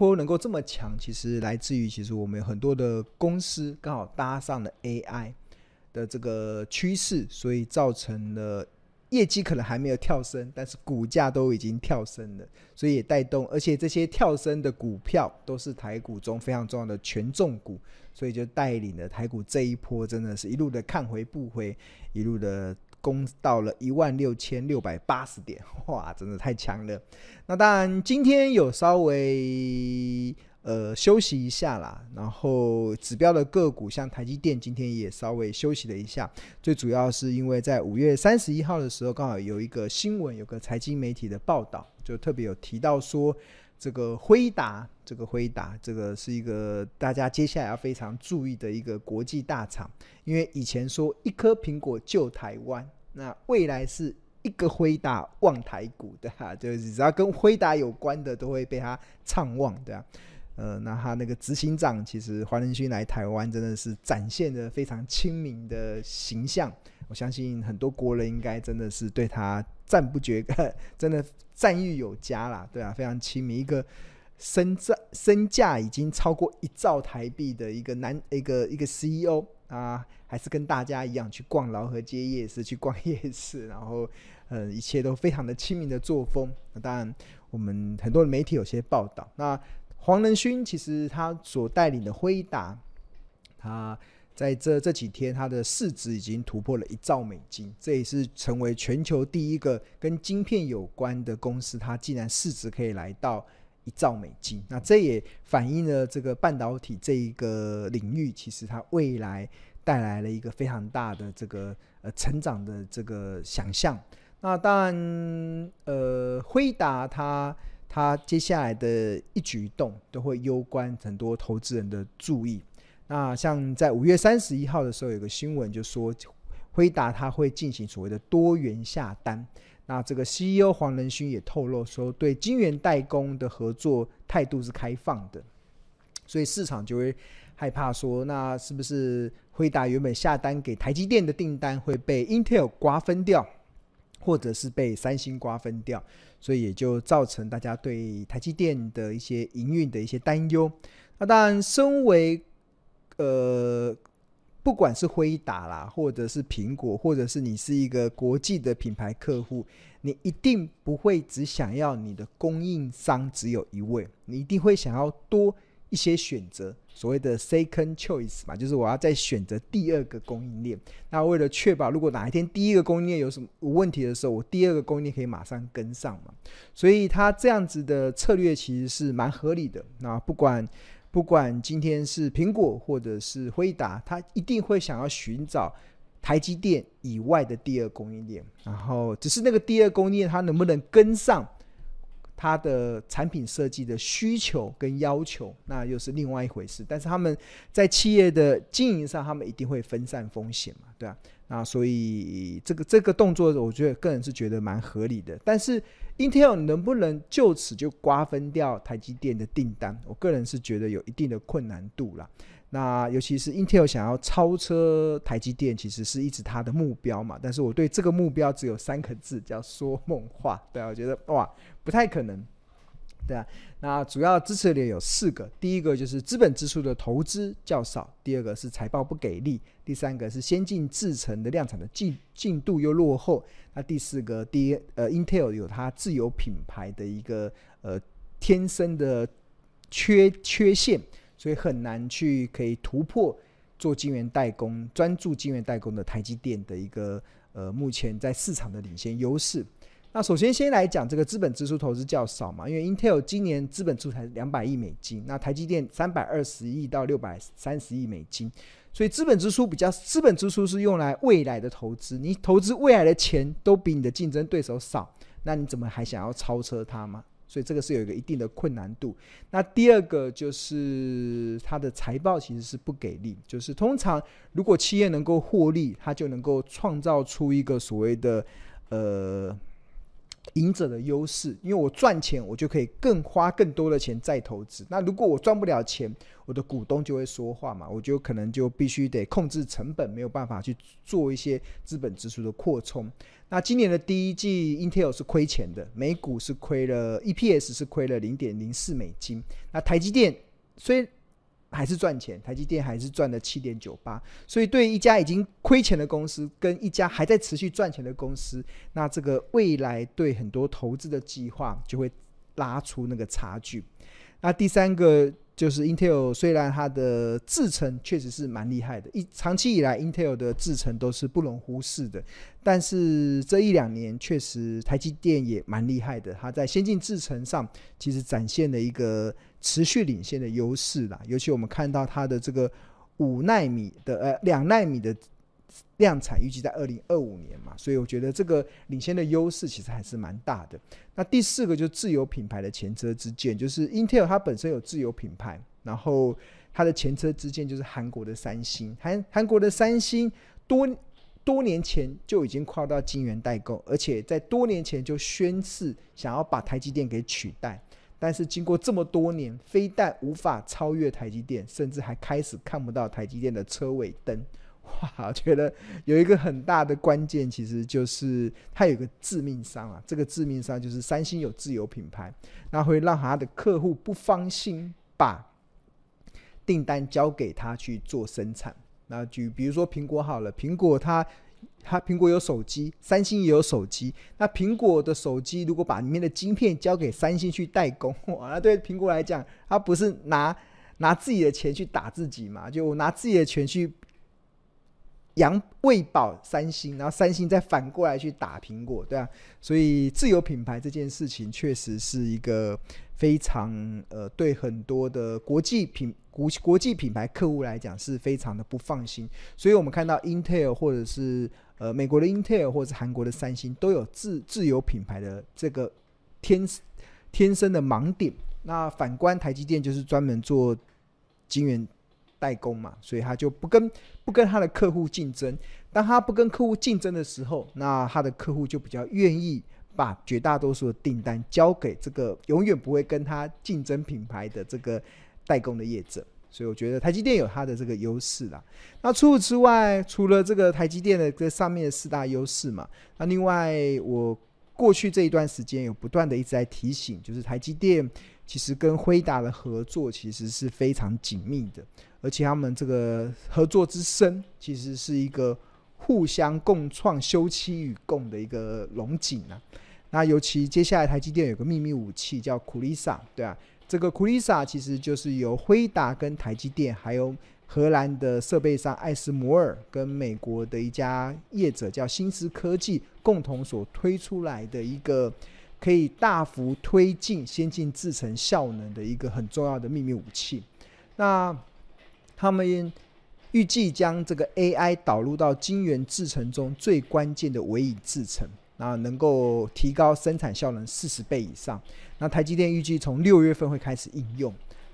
波能够这么强，其实来自于其实我们有很多的公司刚好搭上了 AI 的这个趋势，所以造成了业绩可能还没有跳升，但是股价都已经跳升了，所以也带动，而且这些跳升的股票都是台股中非常重要的权重股，所以就带领了台股这一波真的是一路的看回不回，一路的。攻到了一万六千六百八十点，哇，真的太强了。那当然，今天有稍微呃休息一下啦。然后指标的个股，像台积电，今天也稍微休息了一下。最主要是因为在五月三十一号的时候，刚好有一个新闻，有个财经媒体的报道，就特别有提到说。这个辉达，这个辉达，这个是一个大家接下来要非常注意的一个国际大厂，因为以前说一颗苹果救台湾，那未来是一个辉达旺台股的哈，就是只要跟辉达有关的都会被他畅旺的，啊，呃，那他那个执行长其实黄仁勋来台湾真的是展现的非常亲民的形象。我相信很多国人应该真的是对他赞不绝，真的赞誉有加啦，对啊，非常亲民，一个身价身价已经超过一兆台币的一个男一个一个 CEO 啊，还是跟大家一样去逛饶河街夜市，去逛 夜市，然后呃，一切都非常的亲民的作风。那当然，我们很多媒体有些报道，那黄仁勋其实他所带领的辉达，他。在这这几天，它的市值已经突破了一兆美金，这也是成为全球第一个跟晶片有关的公司，它竟然市值可以来到一兆美金。那这也反映了这个半导体这一个领域，其实它未来带来了一个非常大的这个呃成长的这个想象。那当然，呃，辉达它它接下来的一举一动都会攸关很多投资人的注意。那像在五月三十一号的时候，有个新闻就说，辉达它会进行所谓的多元下单。那这个 CEO 黄仁勋也透露说，对晶圆代工的合作态度是开放的，所以市场就会害怕说，那是不是辉达原本下单给台积电的订单会被 Intel 瓜分掉，或者是被三星瓜分掉？所以也就造成大家对台积电的一些营运的一些担忧。那当然，身为呃，不管是辉达啦，或者是苹果，或者是你是一个国际的品牌客户，你一定不会只想要你的供应商只有一位，你一定会想要多一些选择，所谓的 second choice 嘛，就是我要再选择第二个供应链。那为了确保，如果哪一天第一个供应链有什么问题的时候，我第二个供应链可以马上跟上嘛。所以他这样子的策略其实是蛮合理的。那不管。不管今天是苹果或者是辉达，他一定会想要寻找台积电以外的第二供应链，然后只是那个第二供应链它能不能跟上它的产品设计的需求跟要求，那又是另外一回事。但是他们在企业的经营上，他们一定会分散风险嘛，对吧？那所以这个这个动作，我觉得个人是觉得蛮合理的。但是 Intel 能不能就此就瓜分掉台积电的订单？我个人是觉得有一定的困难度啦。那尤其是 Intel 想要超车台积电，其实是一直它的目标嘛。但是我对这个目标只有三个字，叫说梦话。对啊，我觉得哇，不太可能。对啊，那主要支持点有四个，第一个就是资本支出的投资较少，第二个是财报不给力，第三个是先进制程的量产的进进度又落后，那第四个，第一呃，Intel 有它自有品牌的一个呃天生的缺缺陷，所以很难去可以突破做晶圆代工，专注晶圆代工的台积电的一个呃目前在市场的领先优势。那首先先来讲这个资本支出投资较少嘛，因为 Intel 今年资本支出才两百亿美金，那台积电三百二十亿到六百三十亿美金，所以资本支出比较，资本支出是用来未来的投资，你投资未来的钱都比你的竞争对手少，那你怎么还想要超车它吗？所以这个是有一个一定的困难度。那第二个就是它的财报其实是不给力，就是通常如果企业能够获利，它就能够创造出一个所谓的呃。赢者的优势，因为我赚钱，我就可以更花更多的钱再投资。那如果我赚不了钱，我的股东就会说话嘛，我就可能就必须得控制成本，没有办法去做一些资本支出的扩充。那今年的第一季，Intel 是亏钱的，每股是亏了，EPS 是亏了零点零四美金。那台积电虽还是赚钱，台积电还是赚了七点九八，所以对一家已经亏钱的公司跟一家还在持续赚钱的公司，那这个未来对很多投资的计划就会拉出那个差距。那第三个就是 Intel，虽然它的制程确实是蛮厉害的，一长期以来 Intel 的制程都是不容忽视的，但是这一两年确实台积电也蛮厉害的，它在先进制程上其实展现了一个。持续领先的优势啦，尤其我们看到它的这个五纳米的呃两纳米的量产，预计在二零二五年嘛，所以我觉得这个领先的优势其实还是蛮大的。那第四个就是自有品牌的前车之鉴，就是 Intel 它本身有自有品牌，然后它的前车之鉴就是韩国的三星，韩韩国的三星多多年前就已经跨到晶圆代工，而且在多年前就宣誓想要把台积电给取代。但是经过这么多年，非但无法超越台积电，甚至还开始看不到台积电的车尾灯。哇，我 觉得有一个很大的关键，其实就是它有个致命伤啊。这个致命伤就是三星有自有品牌，那会让他的客户不放心把订单交给他去做生产。那就比如说苹果好了，苹果它。它苹果有手机，三星也有手机。那苹果的手机如果把里面的晶片交给三星去代工，哇，那对苹果来讲，它不是拿拿自己的钱去打自己嘛？就拿自己的钱去养喂饱三星，然后三星再反过来去打苹果，对啊。所以自有品牌这件事情确实是一个非常呃，对很多的国际品。国国际品牌客户来讲是非常的不放心，所以我们看到 Intel 或者是呃美国的 Intel 或者韩国的三星都有自自有品牌的这个天天生的盲点。那反观台积电就是专门做晶圆代工嘛，所以他就不跟不跟他的客户竞争。当他不跟客户竞争的时候，那他的客户就比较愿意把绝大多数的订单交给这个永远不会跟他竞争品牌的这个。代工的业者，所以我觉得台积电有它的这个优势啦。那除此之外，除了这个台积电的这上面的四大优势嘛，那另外我过去这一段时间有不断的一直在提醒，就是台积电其实跟辉达的合作其实是非常紧密的，而且他们这个合作之深，其实是一个互相共创、休戚与共的一个龙井啊。那尤其接下来台积电有个秘密武器叫 Kulisa，对啊。这个 Kulisa 其实就是由辉达跟台积电，还有荷兰的设备商艾斯摩尔跟美国的一家业者叫新思科技共同所推出来的一个可以大幅推进先进制程效能的一个很重要的秘密武器。那他们预计将这个 AI 导入到晶圆制程中最关键的微影制程。那能够提高生产效能四十倍以上。那台积电预计从六月份会开始应用。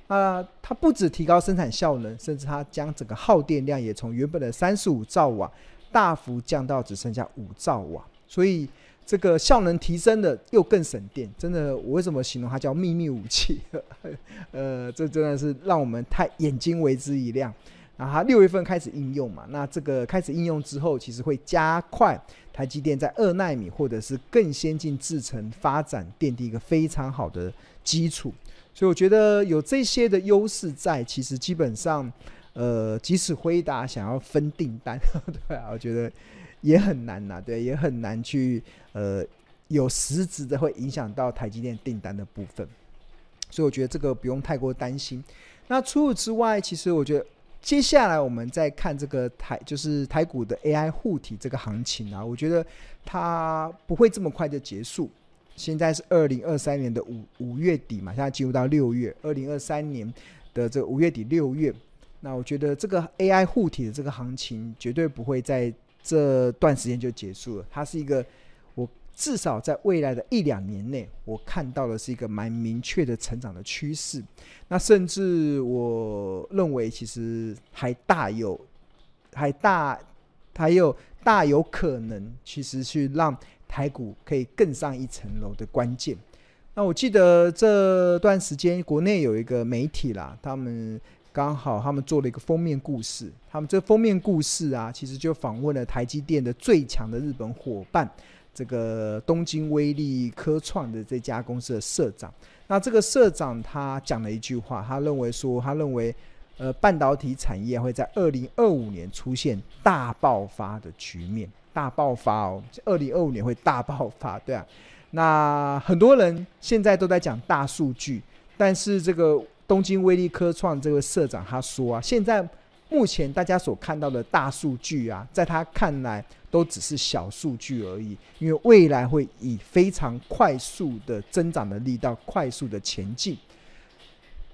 那它不止提高生产效能，甚至它将整个耗电量也从原本的三十五兆瓦大幅降到只剩下五兆瓦。所以这个效能提升的又更省电，真的，我为什么形容它叫秘密武器？呃，这真的是让我们太眼睛为之一亮。然后它六月份开始应用嘛，那这个开始应用之后，其实会加快台积电在二纳米或者是更先进制程发展，奠定一个非常好的基础。所以我觉得有这些的优势在，其实基本上，呃，即使辉达想要分订单，对啊，我觉得也很难呐，对，也很难去呃有实质的会影响到台积电订单的部分。所以我觉得这个不用太过担心。那除此之外，其实我觉得。接下来我们再看这个台，就是台股的 AI 护体这个行情啊，我觉得它不会这么快就结束。现在是二零二三年的五五月底嘛，现在进入到六月，二零二三年的这五月底六月，那我觉得这个 AI 护体的这个行情绝对不会在这段时间就结束了，它是一个。我至少在未来的一两年内，我看到的是一个蛮明确的成长的趋势。那甚至我认为，其实还大有，还大，还有大有可能，其实去让台股可以更上一层楼的关键。那我记得这段时间国内有一个媒体啦，他们刚好他们做了一个封面故事，他们这封面故事啊，其实就访问了台积电的最强的日本伙伴，这个东京威力科创的这家公司的社长。那这个社长他讲了一句话，他认为说，他认为。呃，半导体产业会在二零二五年出现大爆发的局面，大爆发哦，二零二五年会大爆发，对啊。那很多人现在都在讲大数据，但是这个东京威力科创这个社长他说啊，现在目前大家所看到的大数据啊，在他看来都只是小数据而已，因为未来会以非常快速的增长的力道，快速的前进。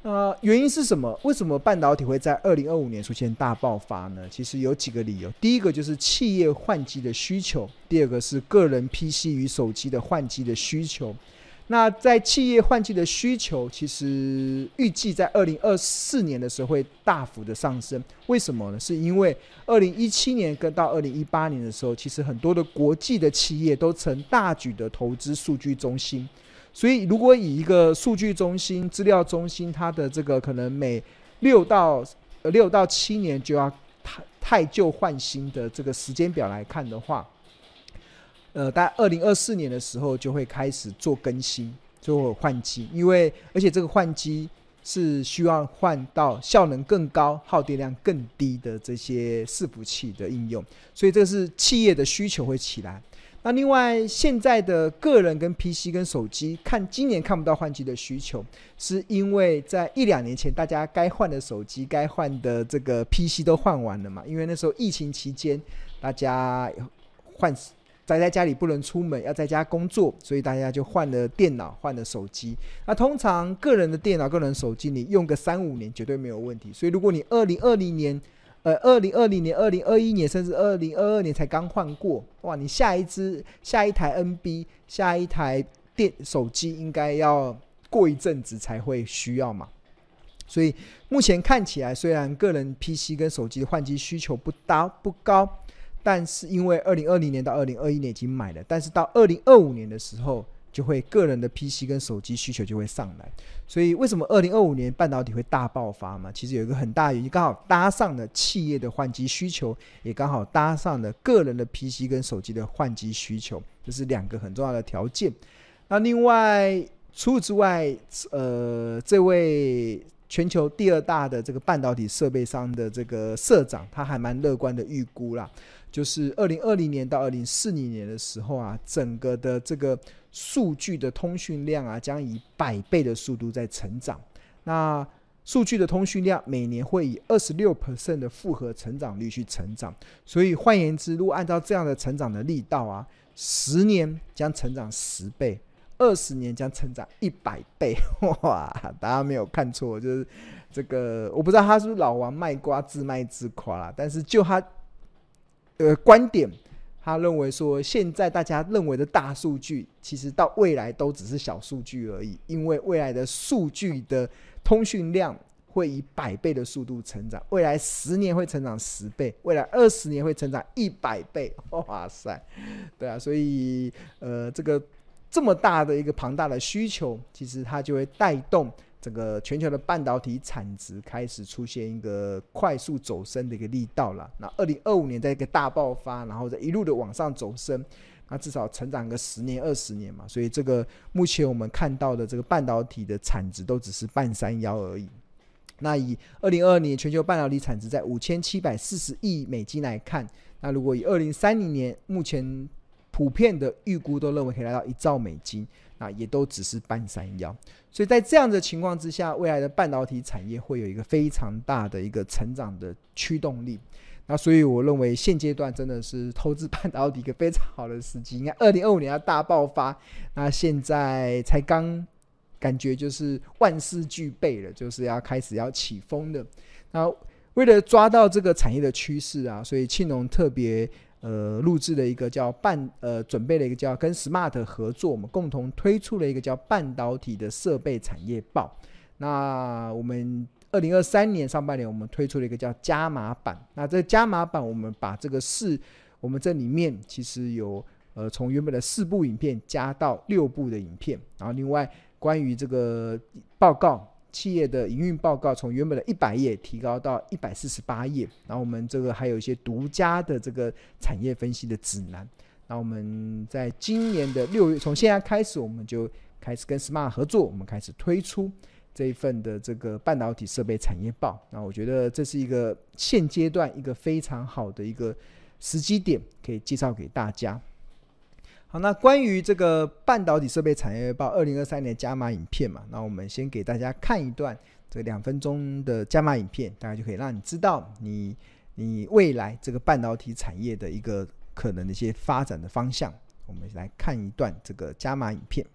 呃，原因是什么？为什么半导体会在二零二五年出现大爆发呢？其实有几个理由。第一个就是企业换机的需求，第二个是个人 PC 与手机的换机的需求。那在企业换机的需求，其实预计在二零二四年的时候会大幅的上升。为什么呢？是因为二零一七年跟到二零一八年的时候，其实很多的国际的企业都曾大举的投资数据中心。所以，如果以一个数据中心、资料中心，它的这个可能每六到六到七年就要太太旧换新的这个时间表来看的话，呃，在二零二四年的时候就会开始做更新、做换机，因为而且这个换机是需要换到效能更高、耗电量更低的这些伺服器的应用，所以这是企业的需求会起来。那另外，现在的个人跟 PC 跟手机，看今年看不到换机的需求，是因为在一两年前，大家该换的手机、该换的这个 PC 都换完了嘛？因为那时候疫情期间，大家换宅在家里不能出门，要在家工作，所以大家就换了电脑、换了手机。那通常个人的电脑、个人手机，你用个三五年绝对没有问题。所以如果你二零二零年，呃，二零二零年、二零二一年，甚至二零二二年才刚换过，哇！你下一支、下一台 NB、下一台电手机，应该要过一阵子才会需要嘛。所以目前看起来，虽然个人 PC 跟手机的换机需求不大不高，但是因为二零二零年到二零二一年已经买了，但是到二零二五年的时候。就会个人的 PC 跟手机需求就会上来，所以为什么二零二五年半导体会大爆发嘛？其实有一个很大原因，刚好搭上了企业的换机需求，也刚好搭上了个人的 PC 跟手机的换机需求，这是两个很重要的条件。那另外除此之外，呃，这位全球第二大的这个半导体设备商的这个社长，他还蛮乐观的预估啦，就是二零二零年到二零四零年的时候啊，整个的这个。数据的通讯量啊，将以百倍的速度在成长。那数据的通讯量每年会以二十六 percent 的复合成长率去成长。所以换言之，如果按照这样的成长的力道啊，十年将成长十倍，二十年将成长一百倍。哇！大家没有看错，就是这个。我不知道他是不是老王卖瓜自卖自夸啦，但是就他呃观点。他认为说，现在大家认为的大数据，其实到未来都只是小数据而已，因为未来的数据的通讯量会以百倍的速度成长，未来十年会成长十倍，未来二十年会成长一百倍。哇塞，对啊，所以呃，这个这么大的一个庞大的需求，其实它就会带动。整个全球的半导体产值开始出现一个快速走升的一个力道了。那二零二五年在一个大爆发，然后再一路的往上走升，那至少成长个十年二十年嘛。所以这个目前我们看到的这个半导体的产值都只是半山腰而已。那以二零二二年全球半导体产值在五千七百四十亿美金来看，那如果以二零三零年目前普遍的预估都认为可以来到一兆美金。啊，也都只是半山腰，所以在这样的情况之下，未来的半导体产业会有一个非常大的一个成长的驱动力。那所以我认为现阶段真的是投资半导体一个非常好的时机。应该二零二五年要大爆发，那现在才刚感觉就是万事俱备了，就是要开始要起风的。那为了抓到这个产业的趋势啊，所以庆农特别。呃，录制了一个叫半呃，准备了一个叫跟 Smart 合作，我们共同推出了一个叫半导体的设备产业报。那我们二零二三年上半年，我们推出了一个叫加码版。那这个加码版，我们把这个四，我们这里面其实有呃，从原本的四部影片加到六部的影片，然后另外关于这个报告，企业的营运报告从原本的一百页提高到一百四十八页，然后我们这个还有一些独家的这个产业分析的指南。那我们在今年的六月，从现在开始，我们就开始跟 Smart 合作，我们开始推出这一份的这个半导体设备产业报。那我觉得这是一个现阶段一个非常好的一个时机点，可以介绍给大家。好，那关于这个半导体设备产业报二零二三年加码影片嘛，那我们先给大家看一段这两分钟的加码影片，大概就可以让你知道你你未来这个半导体产业的一个可能的一些发展的方向。我们来看一段这个加码影片。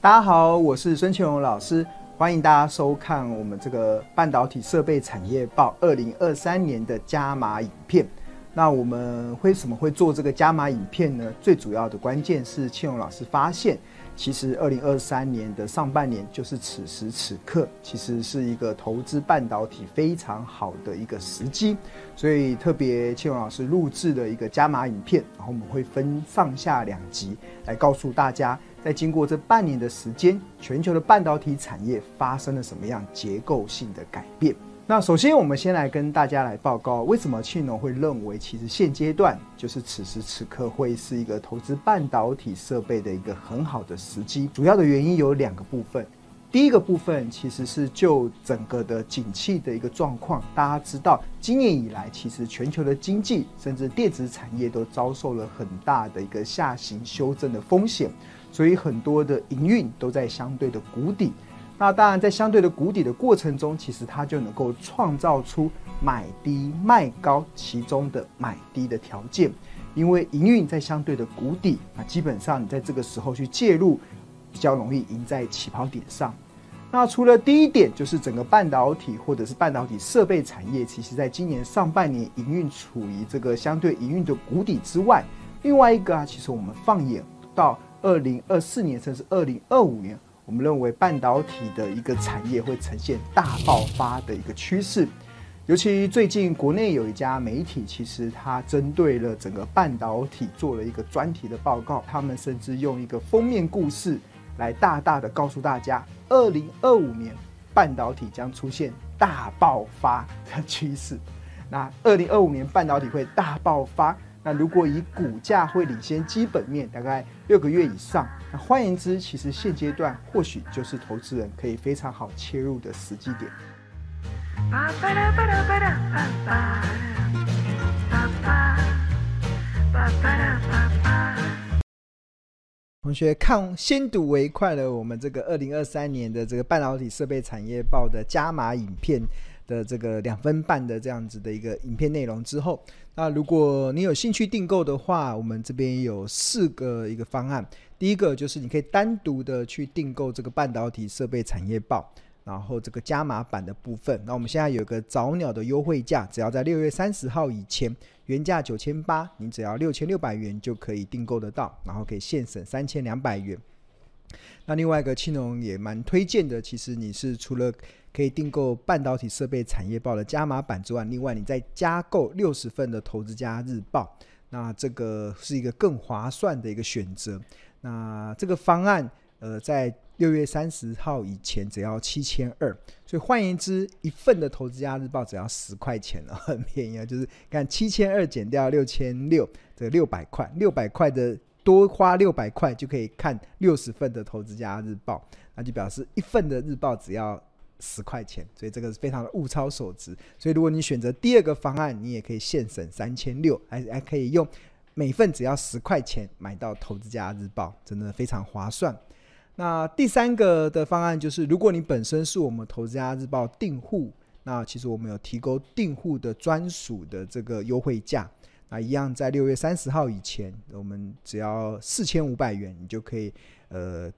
大家好，我是孙庆荣老师，欢迎大家收看我们这个半导体设备产业报二零二三年的加码影片。那我们为什么会做这个加码影片呢？最主要的关键是庆荣老师发现，其实二零二三年的上半年就是此时此刻，其实是一个投资半导体非常好的一个时机，所以特别庆荣老师录制的一个加码影片，然后我们会分上下两集来告诉大家，在经过这半年的时间，全球的半导体产业发生了什么样结构性的改变。那首先，我们先来跟大家来报告，为什么庆农会认为，其实现阶段就是此时此刻会是一个投资半导体设备的一个很好的时机。主要的原因有两个部分，第一个部分其实是就整个的景气的一个状况。大家知道，今年以来，其实全球的经济甚至电子产业都遭受了很大的一个下行修正的风险，所以很多的营运都在相对的谷底。那当然，在相对的谷底的过程中，其实它就能够创造出买低卖高其中的买低的条件，因为营运在相对的谷底，啊基本上你在这个时候去介入，比较容易赢在起跑点上。那除了第一点，就是整个半导体或者是半导体设备产业，其实在今年上半年营运处于这个相对营运的谷底之外，另外一个啊，其实我们放眼到二零二四年甚至二零二五年。我们认为半导体的一个产业会呈现大爆发的一个趋势，尤其最近国内有一家媒体，其实它针对了整个半导体做了一个专题的报告，他们甚至用一个封面故事来大大的告诉大家，二零二五年半导体将出现大爆发的趋势。那二零二五年半导体会大爆发。那如果以股价会领先基本面大概六个月以上，那换言之，其实现阶段或许就是投资人可以非常好切入的时机点。同学看先睹为快了，我们这个二零二三年的这个半导体设备产业报的加码影片的这个两分半的这样子的一个影片内容之后。那如果你有兴趣订购的话，我们这边有四个一个方案。第一个就是你可以单独的去订购这个半导体设备产业报，然后这个加码版的部分。那我们现在有个早鸟的优惠价，只要在六月三十号以前，原价九千八，你只要六千六百元就可以订购得到，然后可以现省三千两百元。那另外一个青龙也蛮推荐的，其实你是除了可以订购半导体设备产业报的加码版之外，另外你再加购六十份的投资家日报，那这个是一个更划算的一个选择。那这个方案，呃，在六月三十号以前只要七千二，所以换言之，一份的投资家日报只要十块钱了，很便宜啊。就是看七千二减掉六千六，这六百块，六百块的。多花六百块就可以看六十份的投资家日报，那就表示一份的日报只要十块钱，所以这个是非常的物超所值。所以如果你选择第二个方案，你也可以现省三千六，还还可以用每份只要十块钱买到投资家日报，真的非常划算。那第三个的方案就是，如果你本身是我们投资家日报订户，那其实我们有提供订户的专属的这个优惠价。啊，一样在六月三十号以前，我们只要四千五百元，你就可以呃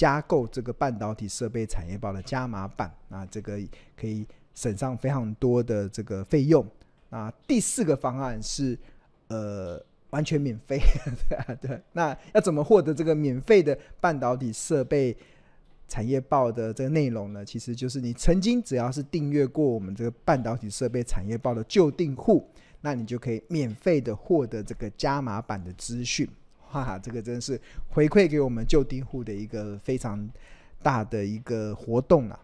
加购这个半导体设备产业报的加码版。那这个可以省上非常多的这个费用。那第四个方案是呃完全免费，对啊，对。那要怎么获得这个免费的半导体设备产业报的这个内容呢？其实就是你曾经只要是订阅过我们这个半导体设备产业报的旧订户。那你就可以免费的获得这个加码版的资讯。哈哈，这个真是回馈给我们旧丁户的一个非常大的一个活动了。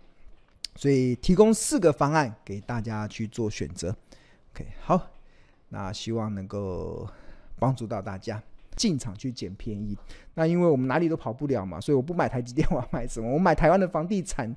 所以提供四个方案给大家去做选择。OK，好，那希望能够帮助到大家进场去捡便宜。那因为我们哪里都跑不了嘛，所以我不买台积电，我要买什么？我买台湾的房地产